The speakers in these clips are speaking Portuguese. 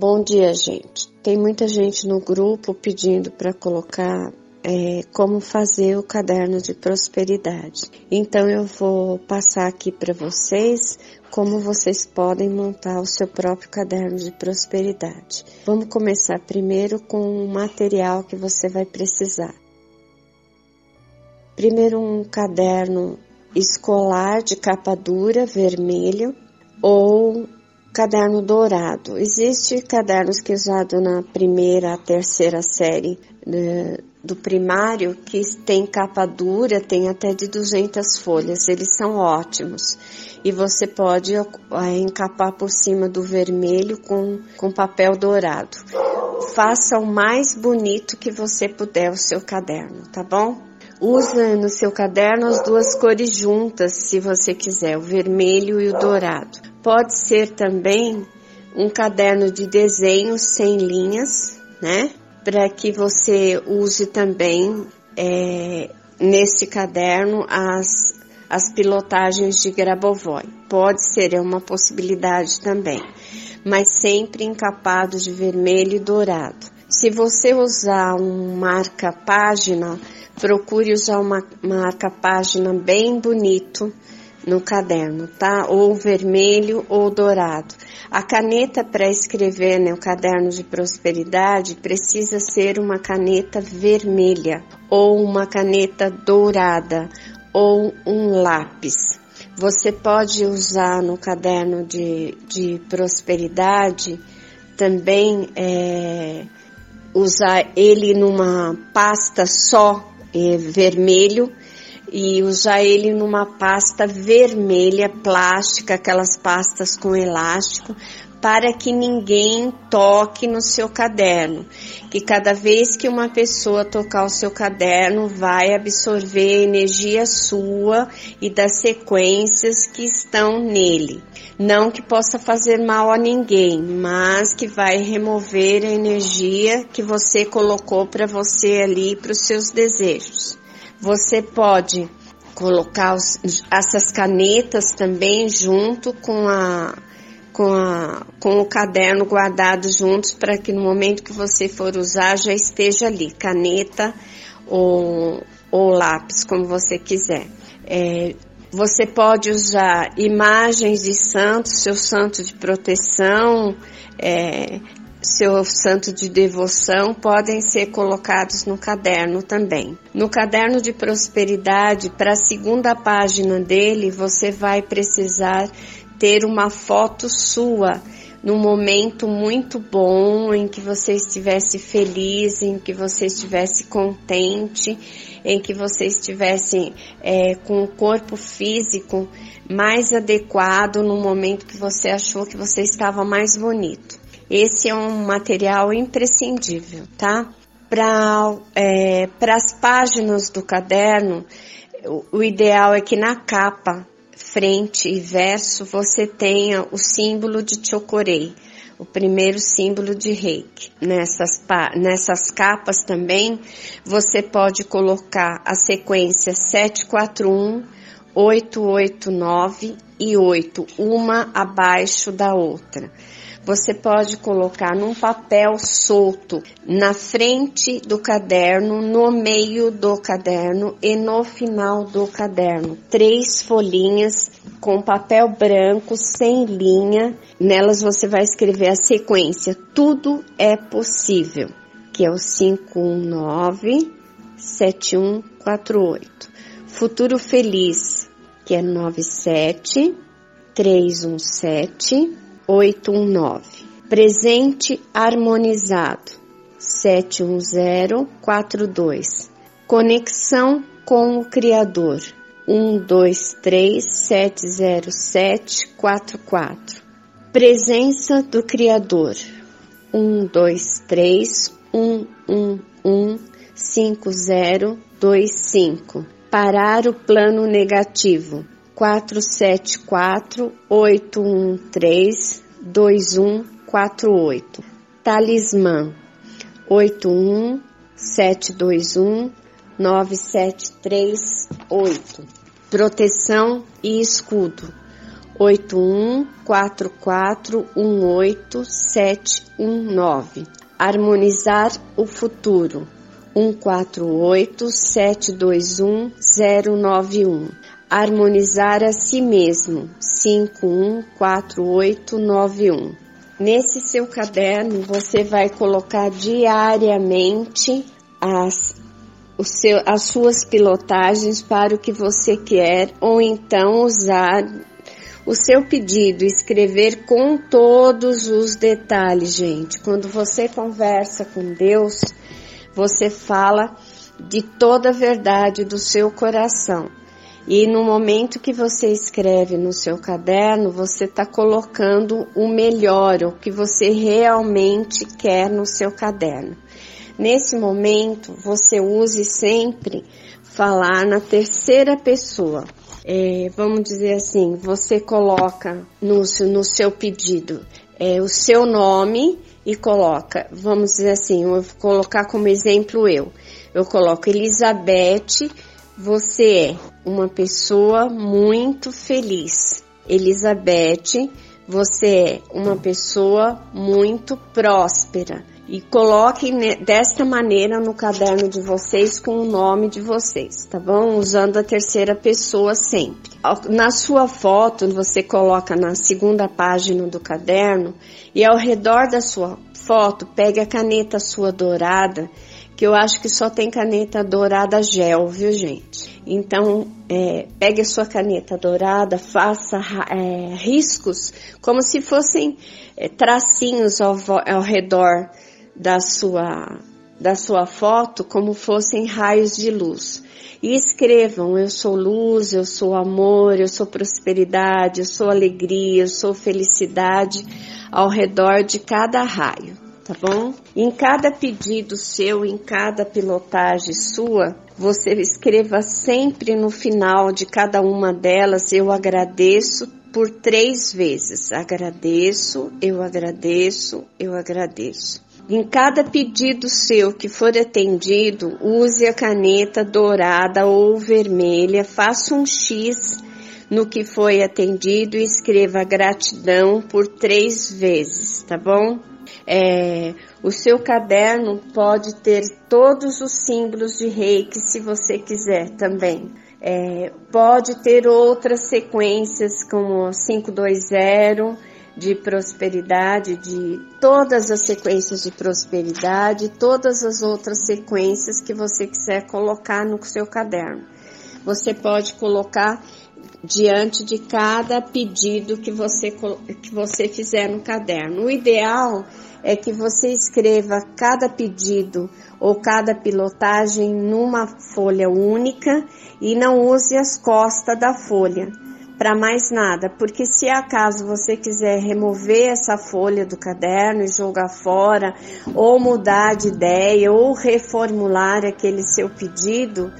Bom dia, gente. Tem muita gente no grupo pedindo para colocar é, como fazer o caderno de prosperidade. Então eu vou passar aqui para vocês como vocês podem montar o seu próprio caderno de prosperidade. Vamos começar primeiro com o material que você vai precisar. Primeiro um caderno escolar de capa dura vermelho ou caderno dourado. Existe cadernos que usado na primeira, terceira série né, do primário que tem capa dura, tem até de 200 folhas. Eles são ótimos. E você pode é, encapar por cima do vermelho com, com papel dourado. Faça o mais bonito que você puder o seu caderno, tá bom? Usa no seu caderno as duas cores juntas, se você quiser, o vermelho e o dourado. Pode ser também um caderno de desenho sem linhas, né? Para que você use também é, nesse caderno as, as pilotagens de Grabovoi. Pode ser, é uma possibilidade também, mas sempre encapado de vermelho e dourado. Se você usar um marca-página, procure usar uma marca-página bem bonito, no caderno, tá? Ou vermelho ou dourado. A caneta para escrever no né, caderno de prosperidade precisa ser uma caneta vermelha ou uma caneta dourada ou um lápis. Você pode usar no caderno de, de prosperidade também é, usar ele numa pasta só é, vermelho e usar ele numa pasta vermelha plástica, aquelas pastas com elástico, para que ninguém toque no seu caderno. Que cada vez que uma pessoa tocar o seu caderno, vai absorver a energia sua e das sequências que estão nele. Não que possa fazer mal a ninguém, mas que vai remover a energia que você colocou para você ali para os seus desejos. Você pode colocar os, essas canetas também junto com a com, a, com o caderno guardado juntos para que no momento que você for usar já esteja ali, caneta ou, ou lápis, como você quiser. É, você pode usar imagens de santos, seu santo de proteção, é, seu santo de devoção podem ser colocados no caderno também. No caderno de prosperidade, para a segunda página dele, você vai precisar ter uma foto sua num momento muito bom em que você estivesse feliz, em que você estivesse contente, em que você estivesse é, com o corpo físico mais adequado no momento que você achou que você estava mais bonito. Esse é um material imprescindível, tá? Para é, as páginas do caderno, o, o ideal é que na capa, frente e verso, você tenha o símbolo de Chocorei, o primeiro símbolo de reiki. Nessas, nessas capas também, você pode colocar a sequência 741, 889 e 8, uma abaixo da outra você pode colocar num papel solto na frente do caderno, no meio do caderno e no final do caderno. Três folhinhas com papel branco sem linha. Nelas você vai escrever a sequência. Tudo é possível, que é o 519 7148. Futuro feliz, que é 97 317 819. Presente harmonizado 71042. Conexão com o Criador 12370744. Presença do Criador 123115025. Parar o plano negativo. quatro sete quatro oito um três dois um quatro oito. Talismã. oito um sete dois um nove sete três oito. Proteção e escudo. 8144187119. Harmonizar o futuro 148721 Harmonizar a si mesmo 514891. Nesse seu caderno você vai colocar diariamente as seu, as suas pilotagens para o que você quer, ou então usar o seu pedido, escrever com todos os detalhes, gente. Quando você conversa com Deus, você fala de toda a verdade do seu coração. E no momento que você escreve no seu caderno, você está colocando o melhor, o que você realmente quer no seu caderno. Nesse momento, você use sempre falar na terceira pessoa é, vamos dizer assim, você coloca no, no seu pedido é, o seu nome e coloca, vamos dizer assim, eu vou colocar como exemplo eu. Eu coloco Elizabeth, você é uma pessoa muito feliz. Elizabeth, você é uma pessoa muito próspera e coloquem desta maneira no caderno de vocês com o nome de vocês, tá bom? Usando a terceira pessoa sempre. Na sua foto, você coloca na segunda página do caderno e ao redor da sua foto, pegue a caneta sua dourada, que eu acho que só tem caneta dourada gel, viu gente? Então, é, pegue a sua caneta dourada, faça é, riscos como se fossem é, tracinhos ao, ao redor da sua, da sua foto como fossem raios de luz. E escrevam: Eu sou luz, eu sou amor, eu sou prosperidade, eu sou alegria, eu sou felicidade ao redor de cada raio, tá bom? Em cada pedido seu, em cada pilotagem sua, você escreva sempre no final de cada uma delas: Eu agradeço por três vezes. Agradeço, eu agradeço, eu agradeço. Em cada pedido seu que for atendido, use a caneta dourada ou vermelha, faça um X no que foi atendido e escreva gratidão por três vezes, tá bom? É, o seu caderno pode ter todos os símbolos de reiki se você quiser também. É, pode ter outras sequências como 520 de prosperidade, de todas as sequências de prosperidade, todas as outras sequências que você quiser colocar no seu caderno. Você pode colocar diante de cada pedido que você, que você fizer no caderno. O ideal é que você escreva cada pedido ou cada pilotagem numa folha única e não use as costas da folha para mais nada, porque se acaso você quiser remover essa folha do caderno e jogar fora, ou mudar de ideia, ou reformular aquele seu pedido,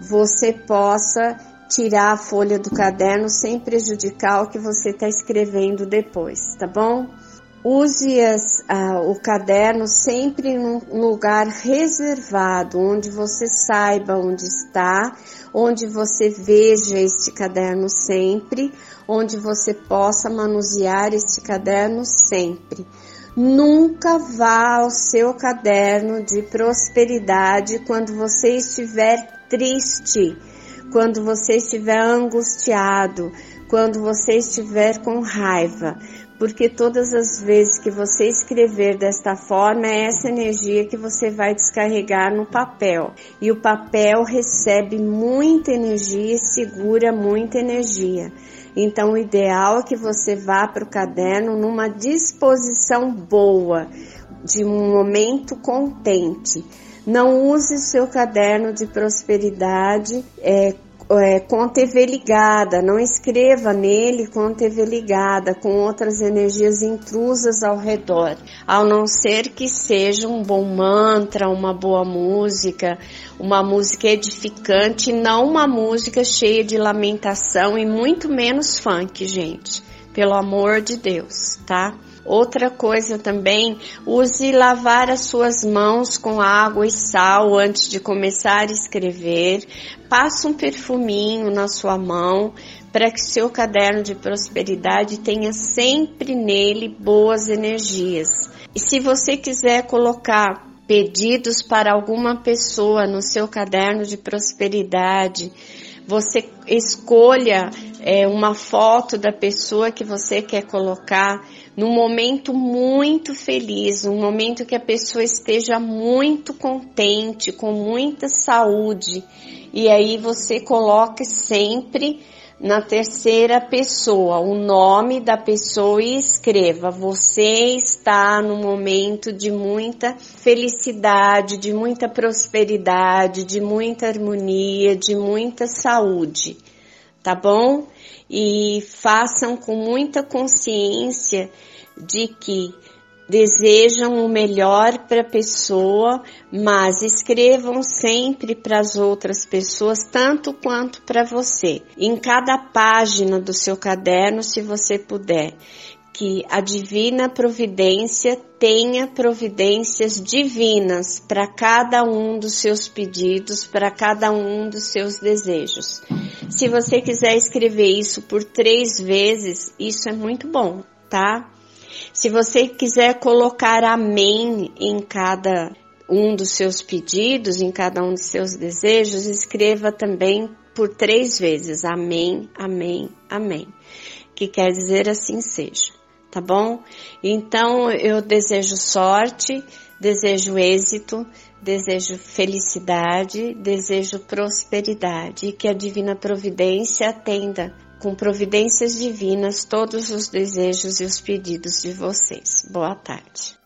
você possa tirar a folha do caderno sem prejudicar o que você está escrevendo depois, tá bom? Use as, o caderno sempre num lugar reservado, onde você saiba onde está, onde você veja este caderno sempre, onde você possa manusear este caderno sempre. Nunca vá ao seu caderno de prosperidade quando você estiver triste, quando você estiver angustiado, quando você estiver com raiva, porque todas as vezes que você escrever desta forma, é essa energia que você vai descarregar no papel. E o papel recebe muita energia e segura muita energia. Então, o ideal é que você vá para o caderno numa disposição boa, de um momento contente. Não use seu caderno de prosperidade é, é, com a TV ligada, não escreva nele com a TV ligada, com outras energias intrusas ao redor, ao não ser que seja um bom mantra, uma boa música, uma música edificante, não uma música cheia de lamentação e muito menos funk, gente. Pelo amor de Deus, tá? Outra coisa também, use lavar as suas mãos com água e sal antes de começar a escrever. Passa um perfuminho na sua mão para que seu caderno de prosperidade tenha sempre nele boas energias. E se você quiser colocar pedidos para alguma pessoa no seu caderno de prosperidade, você escolha é, uma foto da pessoa que você quer colocar num momento muito feliz, num momento que a pessoa esteja muito contente, com muita saúde. E aí você coloque sempre na terceira pessoa o nome da pessoa e escreva: Você está no momento de muita felicidade, de muita prosperidade, de muita harmonia, de muita saúde, tá bom? E façam com muita consciência de que desejam o melhor para a pessoa, mas escrevam sempre para as outras pessoas tanto quanto para você. Em cada página do seu caderno, se você puder, que a divina providência tenha providências divinas para cada um dos seus pedidos, para cada um dos seus desejos. Se você quiser escrever isso por três vezes, isso é muito bom, tá? Se você quiser colocar amém em cada um dos seus pedidos, em cada um dos seus desejos, escreva também por três vezes amém, amém, amém, que quer dizer assim seja, tá bom? Então eu desejo sorte, desejo êxito, desejo felicidade, desejo prosperidade e que a divina providência atenda com providências divinas todos os desejos e os pedidos de vocês. Boa tarde.